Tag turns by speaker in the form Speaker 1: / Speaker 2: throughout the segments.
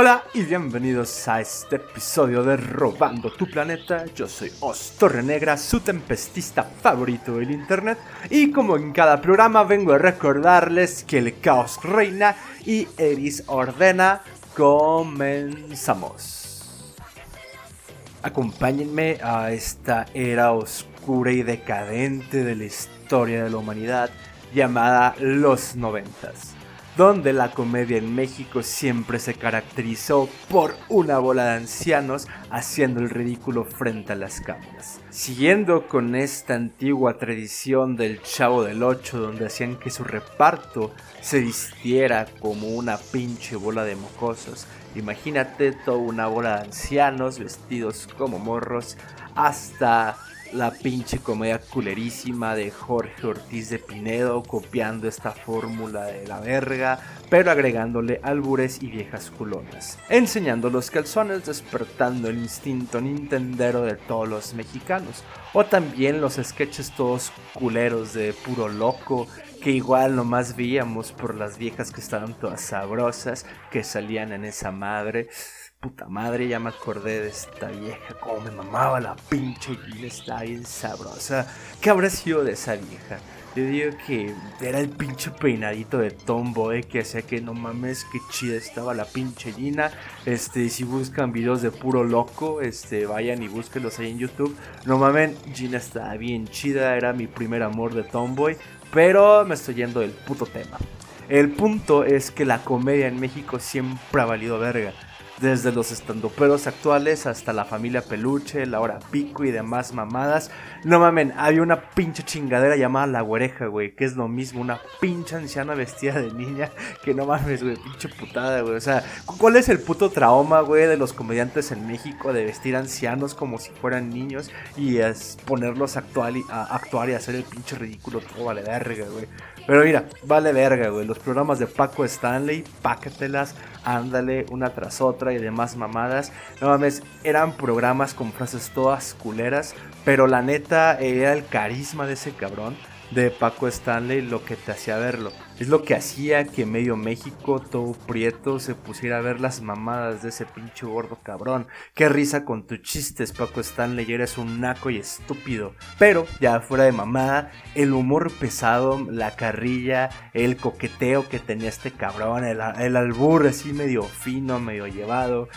Speaker 1: Hola y bienvenidos a este episodio de Robando tu Planeta. Yo soy Os Negra, su tempestista favorito del internet. Y como en cada programa, vengo a recordarles que el caos reina y Eris ordena. Comenzamos. Acompáñenme a esta era oscura y decadente de la historia de la humanidad llamada los noventas donde la comedia en México siempre se caracterizó por una bola de ancianos haciendo el ridículo frente a las cámaras. Siguiendo con esta antigua tradición del Chavo del Ocho, donde hacían que su reparto se vistiera como una pinche bola de mocosos. Imagínate toda una bola de ancianos vestidos como morros hasta la pinche comedia culerísima de Jorge Ortiz de Pinedo copiando esta fórmula de la verga, pero agregándole albures y viejas culonas, enseñando los calzones, despertando el instinto nintendero de todos los mexicanos, o también los sketches todos culeros de puro loco que igual nomás veíamos por las viejas que estaban todas sabrosas que salían en esa madre Puta madre, ya me acordé de esta vieja, como me mamaba la pinche Gina, está bien sabrosa. ¿Qué habrá sido de esa vieja? Yo digo que era el pinche peinadito de Tomboy que hacía que no mames, qué chida estaba la pinche Gina. Este, si buscan videos de puro loco, este, vayan y búsquenlos ahí en YouTube. No mames, Gina estaba bien chida, era mi primer amor de Tomboy. Pero me estoy yendo del puto tema. El punto es que la comedia en México siempre ha valido verga desde los estandoperos actuales hasta la familia Peluche, la hora pico y demás mamadas. No mamen, había una pinche chingadera llamada La Güereja, güey, que es lo mismo, una pinche anciana vestida de niña, que no mames, güey, pinche putada, güey. O sea, ¿cuál es el puto trauma, güey, de los comediantes en México de vestir ancianos como si fueran niños y es ponerlos a actuar, y, actuar y hacer el pinche ridículo todo vale verga, güey? Pero mira, vale verga, güey. Los programas de Paco Stanley, pácatelas, ándale una tras otra y demás mamadas. No mames, eran programas con frases todas culeras, pero la neta era el carisma de ese cabrón de Paco Stanley lo que te hacía verlo. Es lo que hacía que medio México, todo prieto, se pusiera a ver las mamadas de ese pinche gordo cabrón. Qué risa con tus chistes, Paco Stanley, eres un naco y estúpido. Pero, ya fuera de mamada, el humor pesado, la carrilla, el coqueteo que tenía este cabrón, el, el albur así medio fino, medio llevado,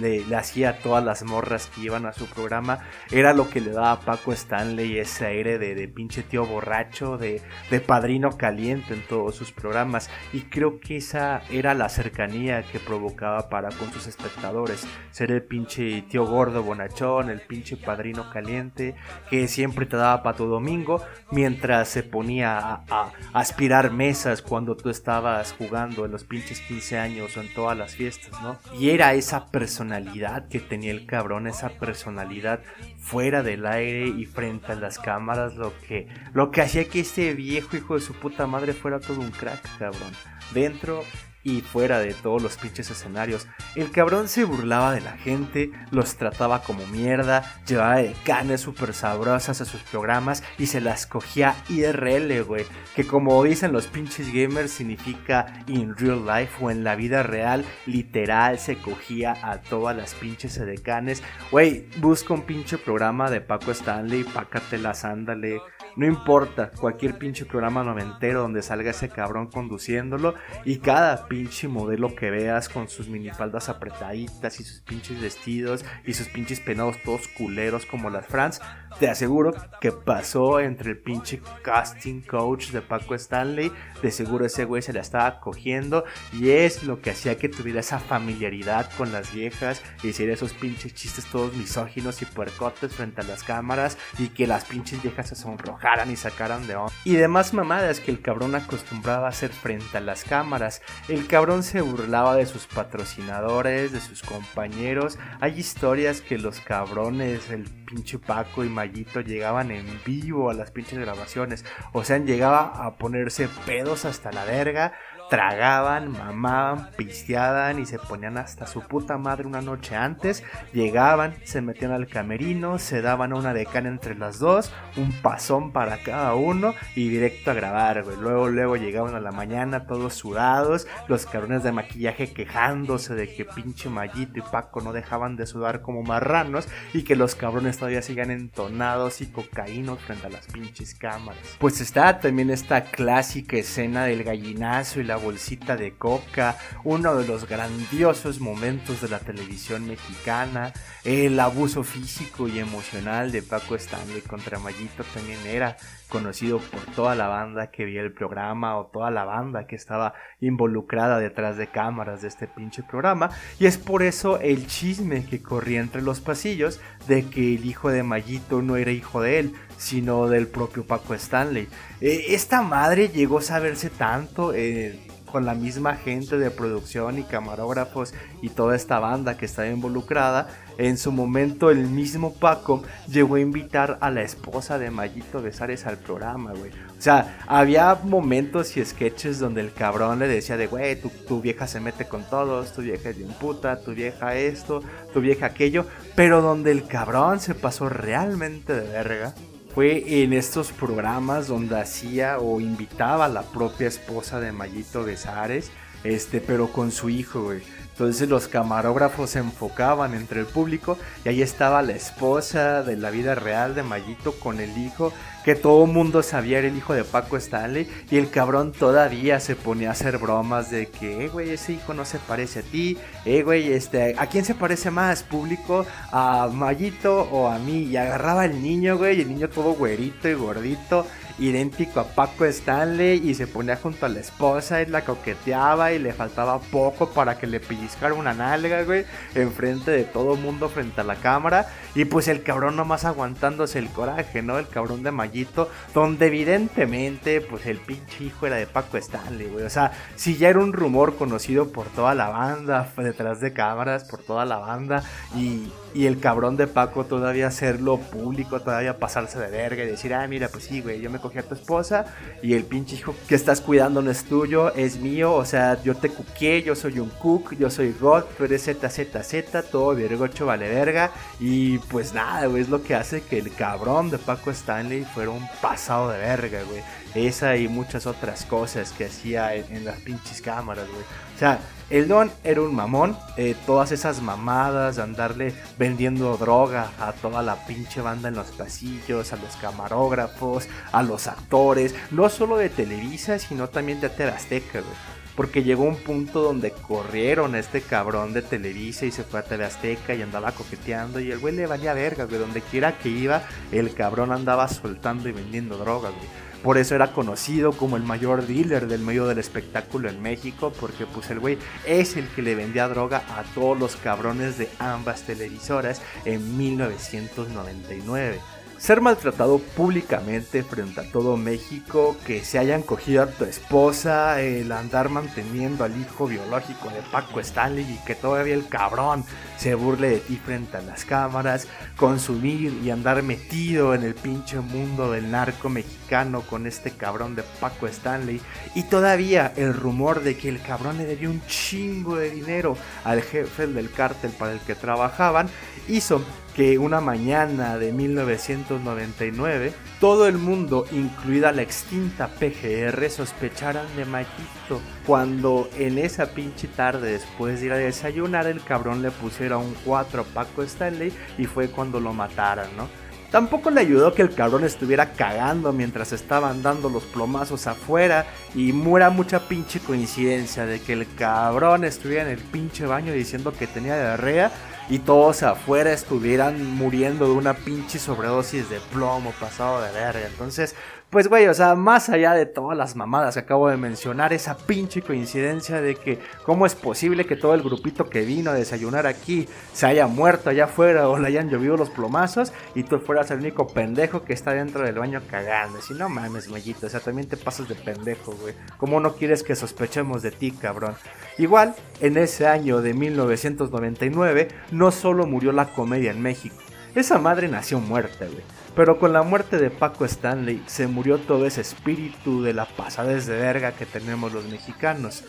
Speaker 1: le, hacía a todas las morras que iban a su programa, era lo que le daba a Paco Stanley ese aire de, de pinche tío borracho, de, de padrino caliente en todos sus programas y creo que esa era la cercanía que provocaba para con sus espectadores, ser el pinche tío gordo bonachón, el pinche padrino caliente que siempre te daba para tu domingo mientras se ponía a, aspirar mesas cuando tú estabas jugando en los pinches 15 años o en todas las fiestas, ¿no? Y era esa personalidad que tenía el cabrón, esa personalidad fuera del aire y frente a las cámaras, lo que, lo que hacía que este viejo hijo de su puta madre fuera todo un crack, cabrón. Dentro y fuera de todos los pinches escenarios. El cabrón se burlaba de la gente, los trataba como mierda, llevaba de canes super sabrosas a sus programas y se las cogía IRL, güey. Que como dicen los pinches gamers significa in real life o en la vida real, literal se cogía a todas las pinches edecanes. Güey, busca un pinche programa de Paco Stanley, pácatelas, ándale. No importa, cualquier pinche programa noventero donde salga ese cabrón conduciéndolo y cada pinche modelo que veas con sus minifaldas apretaditas y sus pinches vestidos y sus pinches penados todos culeros como las Franz, te aseguro que pasó entre el pinche casting coach de Paco Stanley, de seguro ese güey se la estaba cogiendo y es lo que hacía que tuviera esa familiaridad con las viejas y hiciera esos pinches chistes todos misóginos y puercotes frente a las cámaras y que las pinches viejas se sonrojaran y sacaran de onda. Y demás mamadas que el cabrón acostumbraba a hacer frente a las cámaras. El cabrón se burlaba de sus patrocinadores, de sus compañeros. Hay historias que los cabrones, el pinche Paco y Mayito llegaban en vivo a las pinches grabaciones. O sea, llegaba a ponerse pedos hasta la verga tragaban, mamaban, pisteaban y se ponían hasta su puta madre una noche antes. Llegaban, se metían al camerino, se daban una decana entre las dos, un pasón para cada uno y directo a grabar, güey. Luego, luego llegaban a la mañana todos sudados, los cabrones de maquillaje quejándose de que pinche Mallito y Paco no dejaban de sudar como marranos y que los cabrones todavía sigan entonados y cocaínos frente a las pinches cámaras. Pues está también esta clásica escena del gallinazo y la bolsita de coca, uno de los grandiosos momentos de la televisión mexicana, el abuso físico y emocional de Paco Stanley contra Mayito también era conocido por toda la banda que veía el programa o toda la banda que estaba involucrada detrás de cámaras de este pinche programa. Y es por eso el chisme que corría entre los pasillos de que el hijo de Mayito no era hijo de él sino del propio Paco Stanley eh, esta madre llegó a saberse tanto eh, con la misma gente de producción y camarógrafos y toda esta banda que estaba involucrada, en su momento el mismo Paco llegó a invitar a la esposa de Mayito Besares al programa, güey. O sea, había momentos y sketches donde el cabrón le decía de, güey, tu, tu, vieja se mete con todos, tu vieja es un puta, tu vieja esto, tu vieja aquello, pero donde el cabrón se pasó realmente de verga fue en estos programas donde hacía o invitaba a la propia esposa de Mayito Besares, este, pero con su hijo, güey. Entonces los camarógrafos se enfocaban entre el público y ahí estaba la esposa de la vida real de Mayito con el hijo, que todo mundo sabía era el hijo de Paco Stanley y el cabrón todavía se ponía a hacer bromas de que, eh, güey, ese hijo no se parece a ti, eh, güey, este, ¿a quién se parece más, público? ¿A Mayito o a mí? Y agarraba al niño, güey, y el niño todo güerito y gordito idéntico a Paco Stanley y se ponía junto a la esposa y la coqueteaba y le faltaba poco para que le pellizcara una nalga, güey, enfrente de todo mundo frente a la cámara y pues el cabrón nomás aguantándose el coraje, ¿no? El cabrón de Mallito, donde evidentemente pues el pinche hijo era de Paco Stanley, güey, o sea, si ya era un rumor conocido por toda la banda, detrás de cámaras, por toda la banda y, y el cabrón de Paco todavía hacerlo público, todavía pasarse de verga y decir, ah, mira, pues sí, güey, yo me cogí a tu esposa y el pinche hijo que estás cuidando no es tuyo, es mío, o sea, yo te cuqué, yo soy un cook, yo soy God, tú eres ZZZ, todo virgocho vale verga y pues nada, güey, es lo que hace que el cabrón de Paco Stanley fuera un pasado de verga, güey. Esa y muchas otras cosas que hacía en, en las pinches cámaras, güey. O sea, el Don era un mamón, eh, todas esas mamadas, andarle vendiendo droga a toda la pinche banda en los pasillos, a los camarógrafos, a los actores, no solo de Televisa, sino también de Azteca, güey. Porque llegó un punto donde corrieron a este cabrón de Televisa y se fue a TV Azteca y andaba coqueteando y el güey le valía verga, güey. Donde quiera que iba, el cabrón andaba soltando y vendiendo droga, güey. Por eso era conocido como el mayor dealer del medio del espectáculo en México, porque pues el güey es el que le vendía droga a todos los cabrones de ambas televisoras en 1999 ser maltratado públicamente frente a todo México, que se hayan cogido a tu esposa, el andar manteniendo al hijo biológico de Paco Stanley y que todavía el cabrón se burle de ti frente a las cámaras, consumir y andar metido en el pinche mundo del narco mexicano con este cabrón de Paco Stanley y todavía el rumor de que el cabrón le debía un chingo de dinero al jefe del cártel para el que trabajaban hizo que una mañana de 1999 todo el mundo, incluida la extinta PGR, sospecharan de Mayito. Cuando en esa pinche tarde, después de ir a desayunar, el cabrón le pusiera un 4 a Paco Stanley y fue cuando lo mataran, ¿no? Tampoco le ayudó que el cabrón estuviera cagando mientras estaban dando los plomazos afuera y muera mucha pinche coincidencia de que el cabrón estuviera en el pinche baño diciendo que tenía diarrea y todos afuera estuvieran muriendo de una pinche sobredosis de plomo pasado de verga. Entonces, pues güey, o sea, más allá de todas las mamadas que acabo de mencionar, esa pinche coincidencia de que cómo es posible que todo el grupito que vino a desayunar aquí se haya muerto allá afuera o le hayan llovido los plomazos y tú fueras el único pendejo que está dentro del baño cagando. Si no mames, mellito, o sea, también te pasas de pendejo, güey. ¿Cómo no quieres que sospechemos de ti, cabrón? Igual, en ese año de 1999, no solo murió la comedia en México, esa madre nació muerta, güey. Pero con la muerte de Paco Stanley se murió todo ese espíritu de la pasadez de verga que tenemos los mexicanos.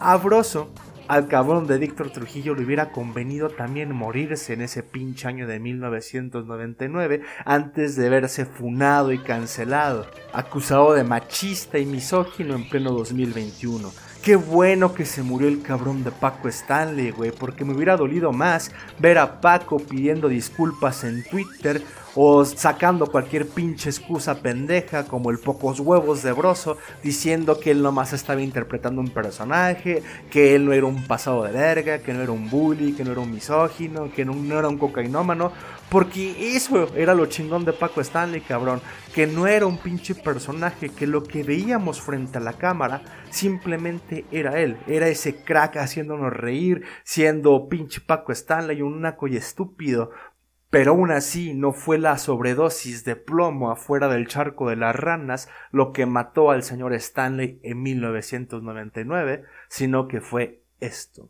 Speaker 1: Abroso al cabrón de Víctor Trujillo le hubiera convenido también morirse en ese pinche año de 1999 antes de verse funado y cancelado, acusado de machista y misógino en pleno 2021. Qué bueno que se murió el cabrón de Paco Stanley, güey, porque me hubiera dolido más ver a Paco pidiendo disculpas en Twitter o sacando cualquier pinche excusa pendeja como el pocos huevos de Broso diciendo que él nomás estaba interpretando un personaje, que él no era un pasado de verga, que no era un bully, que no era un misógino, que no, era un cocainómano, porque eso era lo chingón de Paco Stanley, cabrón, que no era un pinche personaje, que lo que veíamos frente a la cámara simplemente era él, era ese crack haciéndonos reír, siendo pinche Paco Stanley un naco y estúpido, pero aún así no fue la sobredosis de plomo afuera del charco de las ranas lo que mató al señor Stanley en 1999, sino que fue esto.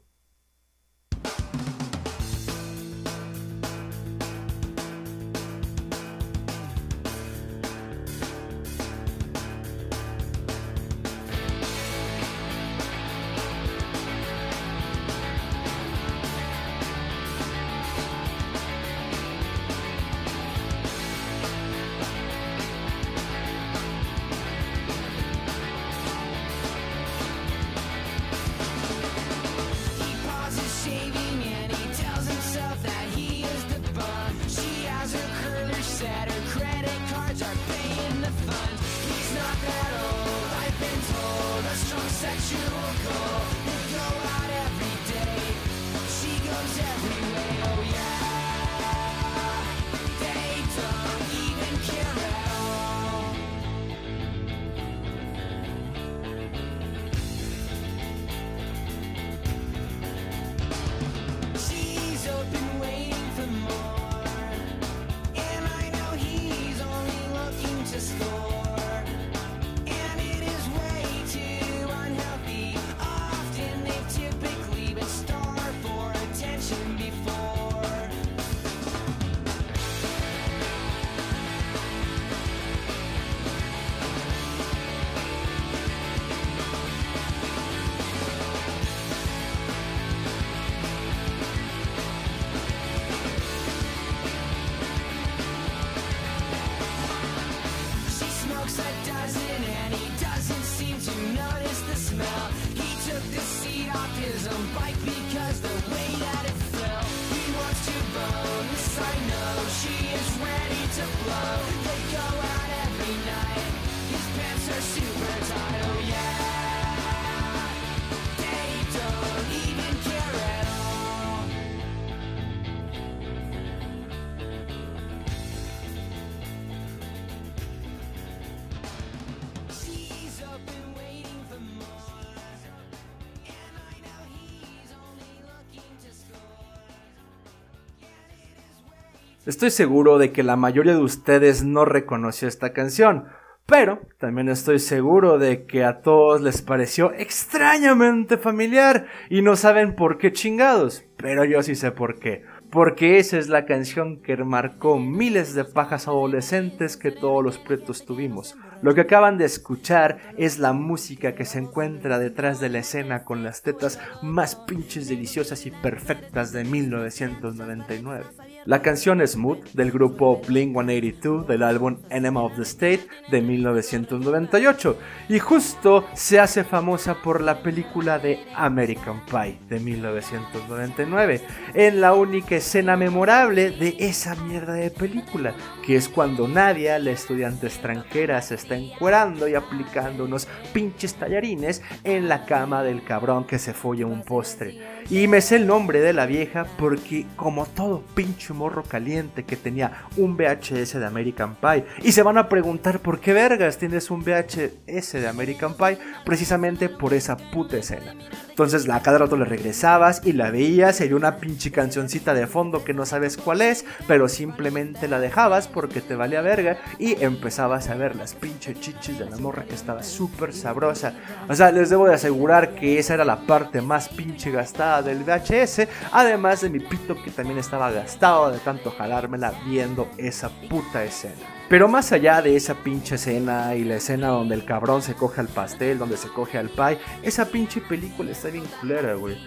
Speaker 1: Estoy seguro de que la mayoría de ustedes no reconoció esta canción, pero también estoy seguro de que a todos les pareció extrañamente familiar y no saben por qué chingados, pero yo sí sé por qué. Porque esa es la canción que marcó miles de pajas adolescentes que todos los pretos tuvimos. Lo que acaban de escuchar es la música que se encuentra detrás de la escena con las tetas más pinches deliciosas y perfectas de 1999. La canción Smooth del grupo Blink 182 del álbum Enema of the State de 1998 y justo se hace famosa por la película de American Pie de 1999 en la única escena memorable de esa mierda de película que es cuando Nadia, la estudiante extranjera, se está encuerando y aplicando unos pinches tallarines en la cama del cabrón que se folla un postre. Y me sé el nombre de la vieja porque como todo morro caliente que tenía un VHS de American Pie. Y se van a preguntar por qué vergas tienes un VHS de American Pie precisamente por esa puta escena. Entonces a cada rato le regresabas y la veías, sería una pinche cancioncita de fondo que no sabes cuál es, pero simplemente la dejabas porque te valía verga y empezabas a ver las pinche chichis de la morra que estaba súper sabrosa. O sea, les debo de asegurar que esa era la parte más pinche gastada del VHS, además de mi pito que también estaba gastado de tanto jalármela viendo esa puta escena. Pero más allá de esa pinche escena y la escena donde el cabrón se coge al pastel, donde se coge al pie, esa pinche película está bien culera, güey.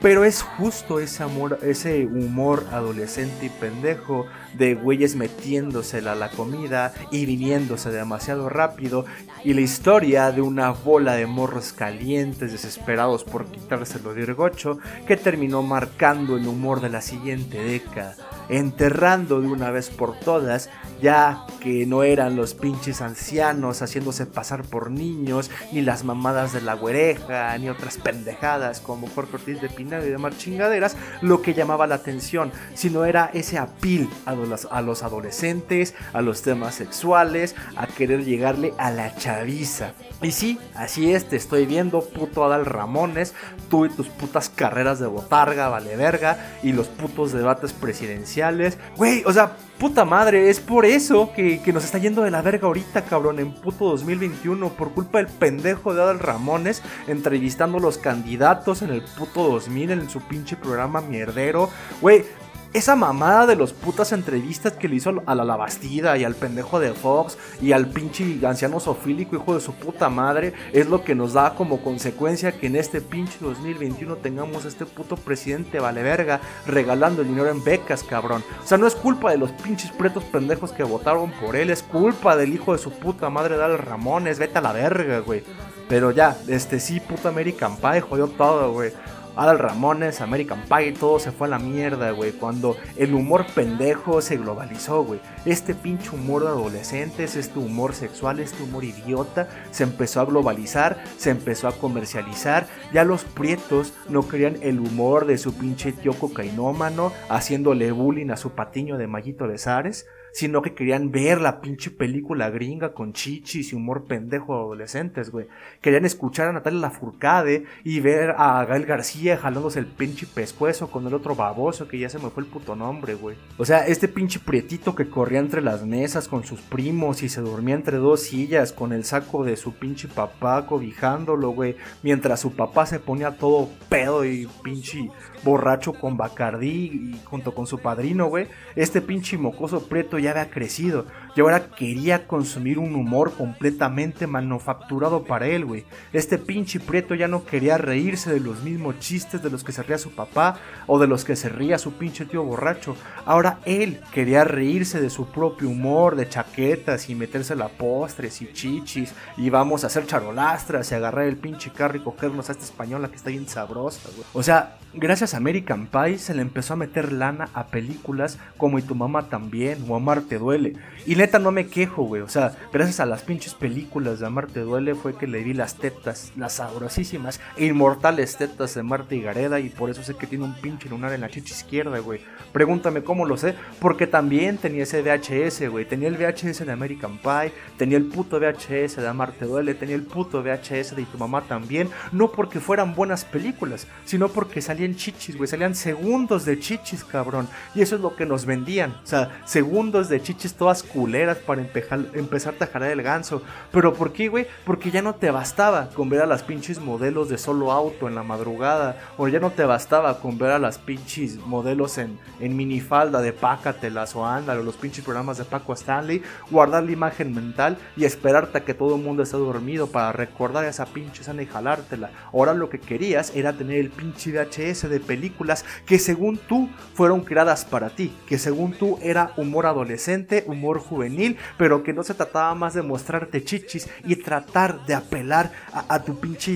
Speaker 1: Pero es justo ese amor, ese humor adolescente y pendejo de güeyes metiéndosela a la comida y viniéndose demasiado rápido. Y la historia de una bola de morros calientes desesperados por quitárselo de Irgocho que terminó marcando el humor de la siguiente década enterrando de una vez por todas, ya que no eran los pinches ancianos haciéndose pasar por niños, ni las mamadas de la güereja, ni otras pendejadas como Jorge Ortiz de Pinedo y demás chingaderas, lo que llamaba la atención, sino era ese apil a a los adolescentes, a los temas sexuales, a querer llegarle a la chaviza. Y sí, así es, te estoy viendo, puto Adal Ramones, tú y tus putas carreras de botarga, vale verga, y los putos debates presidenciales. Güey, o sea, puta madre, es por eso que, que, nos está yendo de la verga ahorita, cabrón, en puto 2021, por culpa del pendejo de Adal Ramones, entrevistando a los candidatos en el puto 2000 en su pinche programa mierdero. Güey, esa mamada de los putas entrevistas que le hizo a la Labastida y al pendejo de Fox y al pinche anciano sofílico hijo de su puta madre es lo que nos da como consecuencia que en este pinche 2021 tengamos a este puto presidente vale verga regalando el dinero en becas, cabrón. O sea, no es culpa de los pinches pretos pendejos que votaron por él, es culpa del hijo de su puta madre Dal Ramones, vete a la verga, güey. Pero ya, este sí, puta American Pie jodió todo, güey. Adal Ramones, American Pie, todo se fue a la mierda, güey. Cuando el humor pendejo se globalizó, güey. Este pinche humor de adolescentes, este humor sexual, este humor idiota, se empezó a globalizar, se empezó a comercializar. Ya los prietos no querían el humor de su pinche tío cocainómano, haciéndole bullying a su patiño de Mallito de Zares sino que querían ver la pinche película gringa con chichis y humor pendejo de adolescentes, güey. Querían escuchar a Natalia Lafourcade y ver a Gael García jalándose el pinche pescuezo con el otro baboso que ya se me fue el puto nombre, güey. O sea, este pinche prietito que corría entre las mesas con sus primos y se dormía entre dos sillas con el saco de su pinche papá cobijándolo, güey, mientras su papá se ponía todo pedo y pinche borracho con Bacardí y junto con su padrino, güey. Este pinche mocoso prieto ya había crecido y ahora quería consumir un humor completamente manufacturado para él, güey. Este pinche prieto ya no quería reírse de los mismos chistes de los que se ría su papá o de los que se ría su pinche tío borracho. Ahora él quería reírse de su propio humor, de chaquetas y meterse la postres y chichis y vamos a hacer charolastras y agarrar el pinche carro y cogernos a esta española que está bien sabrosa, güey. O sea, gracias a American Pie se le empezó a meter lana a películas como Y tu mamá también o Amar te duele. Y neta no me quejo, güey. O sea, gracias a las pinches películas de Amar te duele fue que le vi las tetas, las sabrosísimas e inmortales tetas de Marta y Gareda y por eso sé que tiene un pinche lunar en la chicha izquierda, güey. Pregúntame cómo lo sé, porque también tenía ese VHS, güey. Tenía el VHS de American Pie, tenía el puto VHS de Amar te duele, tenía el puto VHS de Y tu mamá también. No porque fueran buenas películas, sino porque salían chichis, güey. Salían segundos de chichis, cabrón. Y eso es lo que nos vendían. O sea, segundos de chichis todas culeras para empezar a jalar el ganso. Pero ¿por qué, güey? Porque ya no te bastaba con ver a las pinches modelos de solo auto en la madrugada. O ya no te bastaba con ver a las pinches modelos en, en minifalda de Pácatelas o Ándalo, los pinches programas de Paco Stanley. Guardar la imagen mental y esperarte a que todo el mundo esté dormido para recordar esa pinche escena y jalártela. Ahora lo que querías era tener el pinche VHS de películas que según tú fueron creadas para ti. Que según tú era humor adolescente, humor juvenil, pero que no se trataba más de mostrarte chichis y tratar de apelar a, a tu pinche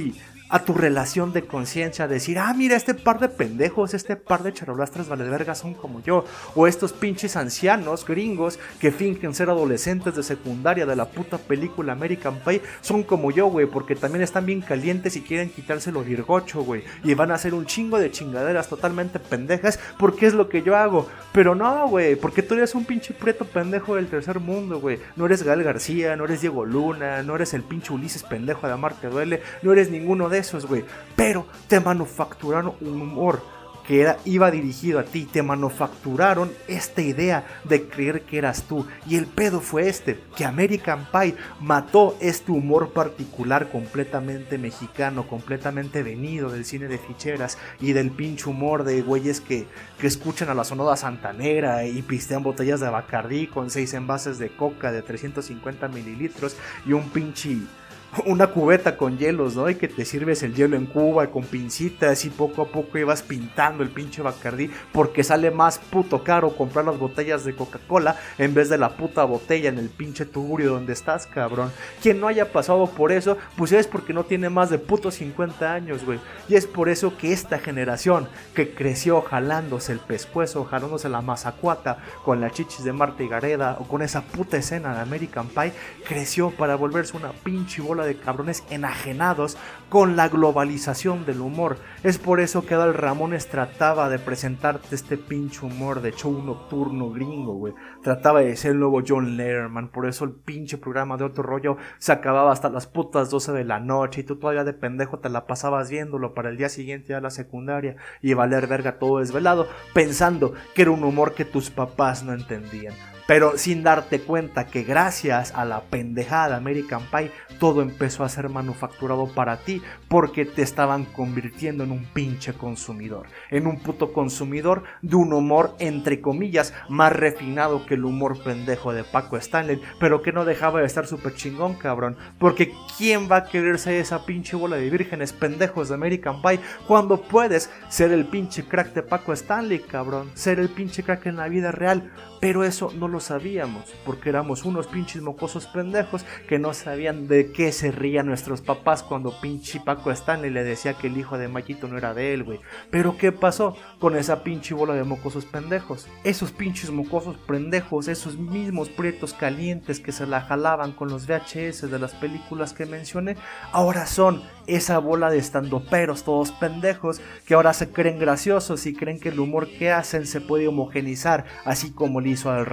Speaker 1: a tu relación de conciencia, decir, ah, mira, este par de pendejos, este par de charolastras valevergas son como yo, o estos pinches ancianos gringos que fingen ser adolescentes de secundaria de la puta película American Pie, son como yo, güey, porque también están bien calientes y quieren quitárselo virgocho, güey, y van a hacer un chingo de chingaderas totalmente pendejas, porque es lo que yo hago, pero no, güey, porque tú eres un pinche preto pendejo del tercer mundo, güey, no eres Gal García, no eres Diego Luna, no eres el pinche Ulises pendejo de Amarte Duele, no eres ninguno de esos, güey. Pero te manufacturaron un humor que era, iba dirigido a ti, te manufacturaron esta idea de creer que eras tú. Y el pedo fue este, que American Pie mató este humor particular completamente mexicano, completamente venido del cine de ficheras y del pinche humor de güeyes que, que escuchan a la sonora santanera y pistean botellas de Bacardí con seis envases de coca de 350 mililitros y un pinche una cubeta con hielos, ¿no? Y que te sirves el hielo en cuba con pincitas y poco a poco ibas pintando el pinche Bacardí porque sale más puto caro comprar las botellas de Coca-Cola en vez de la puta botella en el pinche tuburio donde estás, cabrón. Quien no haya pasado por eso, pues es porque no tiene más de puto 50 años, güey. Y es por eso que esta generación que creció jalándose el pescuezo, jalándose la mazacuata con las chichis de Marta y Gareda o con esa puta escena de American Pie, creció para volverse una pinche bola de cabrones enajenados con la globalización del humor. Es por eso que Adal Ramones trataba de presentarte este pinche humor de show nocturno gringo, güey. Trataba de ser el nuevo John Letterman. Por eso el pinche programa de otro rollo se acababa hasta las putas 12 de la noche y tú todavía de pendejo te la pasabas viéndolo para el día siguiente a la secundaria y valer verga todo desvelado, pensando que era un humor que tus papás no entendían pero sin darte cuenta que gracias a la pendejada American Pie todo empezó a ser manufacturado para ti porque te estaban convirtiendo en un pinche consumidor, en un puto consumidor de un humor entre comillas más refinado que el humor pendejo de Paco Stanley, pero que no dejaba de estar súper chingón, cabrón, porque ¿quién va a quererse esa pinche bola de vírgenes pendejos de American Pie cuando puedes ser el pinche crack de Paco Stanley, cabrón, ser el pinche crack en la vida real? Pero eso no lo sabíamos, porque éramos unos pinches mocosos pendejos que no sabían de qué se rían nuestros papás cuando pinche Paco Stanley le decía que el hijo de Mayito no era de él, güey. Pero ¿qué pasó con esa pinche bola de mocosos pendejos? Esos pinches mocosos pendejos, esos mismos prietos calientes que se la jalaban con los VHS de las películas que mencioné, ahora son esa bola de estandoperos todos pendejos que ahora se creen graciosos y creen que el humor que hacen se puede homogenizar, así como le hizo al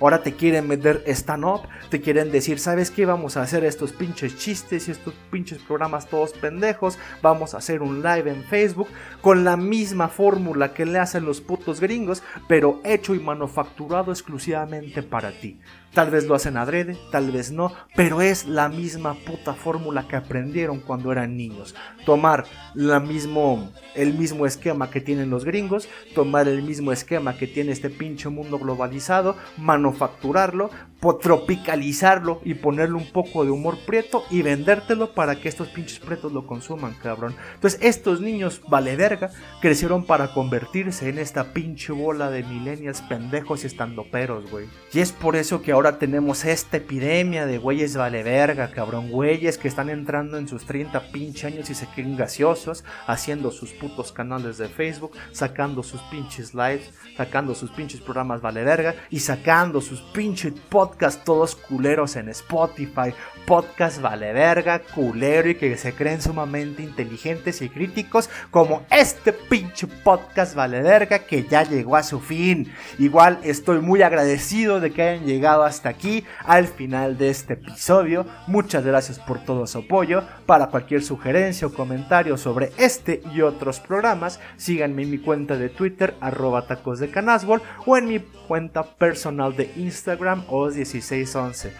Speaker 1: Ahora te quieren meter stand-up, te quieren decir, ¿sabes qué? Vamos a hacer estos pinches chistes y estos pinches programas todos pendejos, vamos a hacer un live en Facebook con la misma fórmula que le hacen los putos gringos, pero hecho y manufacturado exclusivamente para ti. Tal vez lo hacen adrede, tal vez no, pero es la misma puta fórmula que aprendieron cuando eran niños. Tomar la mismo, el mismo esquema que tienen los gringos, tomar el mismo esquema que tiene este pinche mundo globalizado, manufacturarlo, tropicalizarlo y ponerle un poco de humor prieto y vendértelo para que estos pinches prietos lo consuman, cabrón. Entonces estos niños, vale verga, crecieron para convertirse en esta pinche bola de millennials pendejos y estandoperos, güey. Y es por eso que ahora tenemos esta epidemia de güeyes vale verga, cabrón. Güeyes que están entrando en sus 30 pinche años y se creen gaseosos, haciendo sus putos canales de Facebook, sacando sus pinches lives, sacando sus pinches programas vale verga y sacando sus pinches podcasts todos culeros en Spotify. Podcast vale verga, culero y que se creen sumamente inteligentes y críticos como este pinche podcast vale verga que ya llegó a su fin. Igual estoy muy agradecido de que hayan llegado hasta aquí al final de este episodio. Muchas gracias por todo su apoyo. Para cualquier sugerencia o comentario sobre este y otros programas, síganme en mi cuenta de Twitter, arroba tacos de canasbol, o en mi cuenta personal de Instagram, os1611.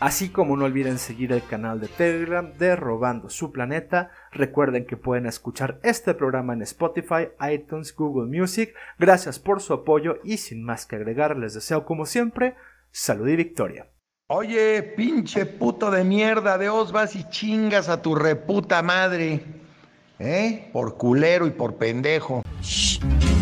Speaker 1: Así como no olviden seguir el canal de Telegram de Robando su Planeta. Recuerden que pueden escuchar este programa en Spotify, iTunes, Google Music. Gracias por su apoyo y sin más que agregar les deseo como siempre Salud y victoria.
Speaker 2: Oye, pinche puto de mierda, de os vas y chingas a tu reputa madre. ¿Eh? Por culero y por pendejo. Shh.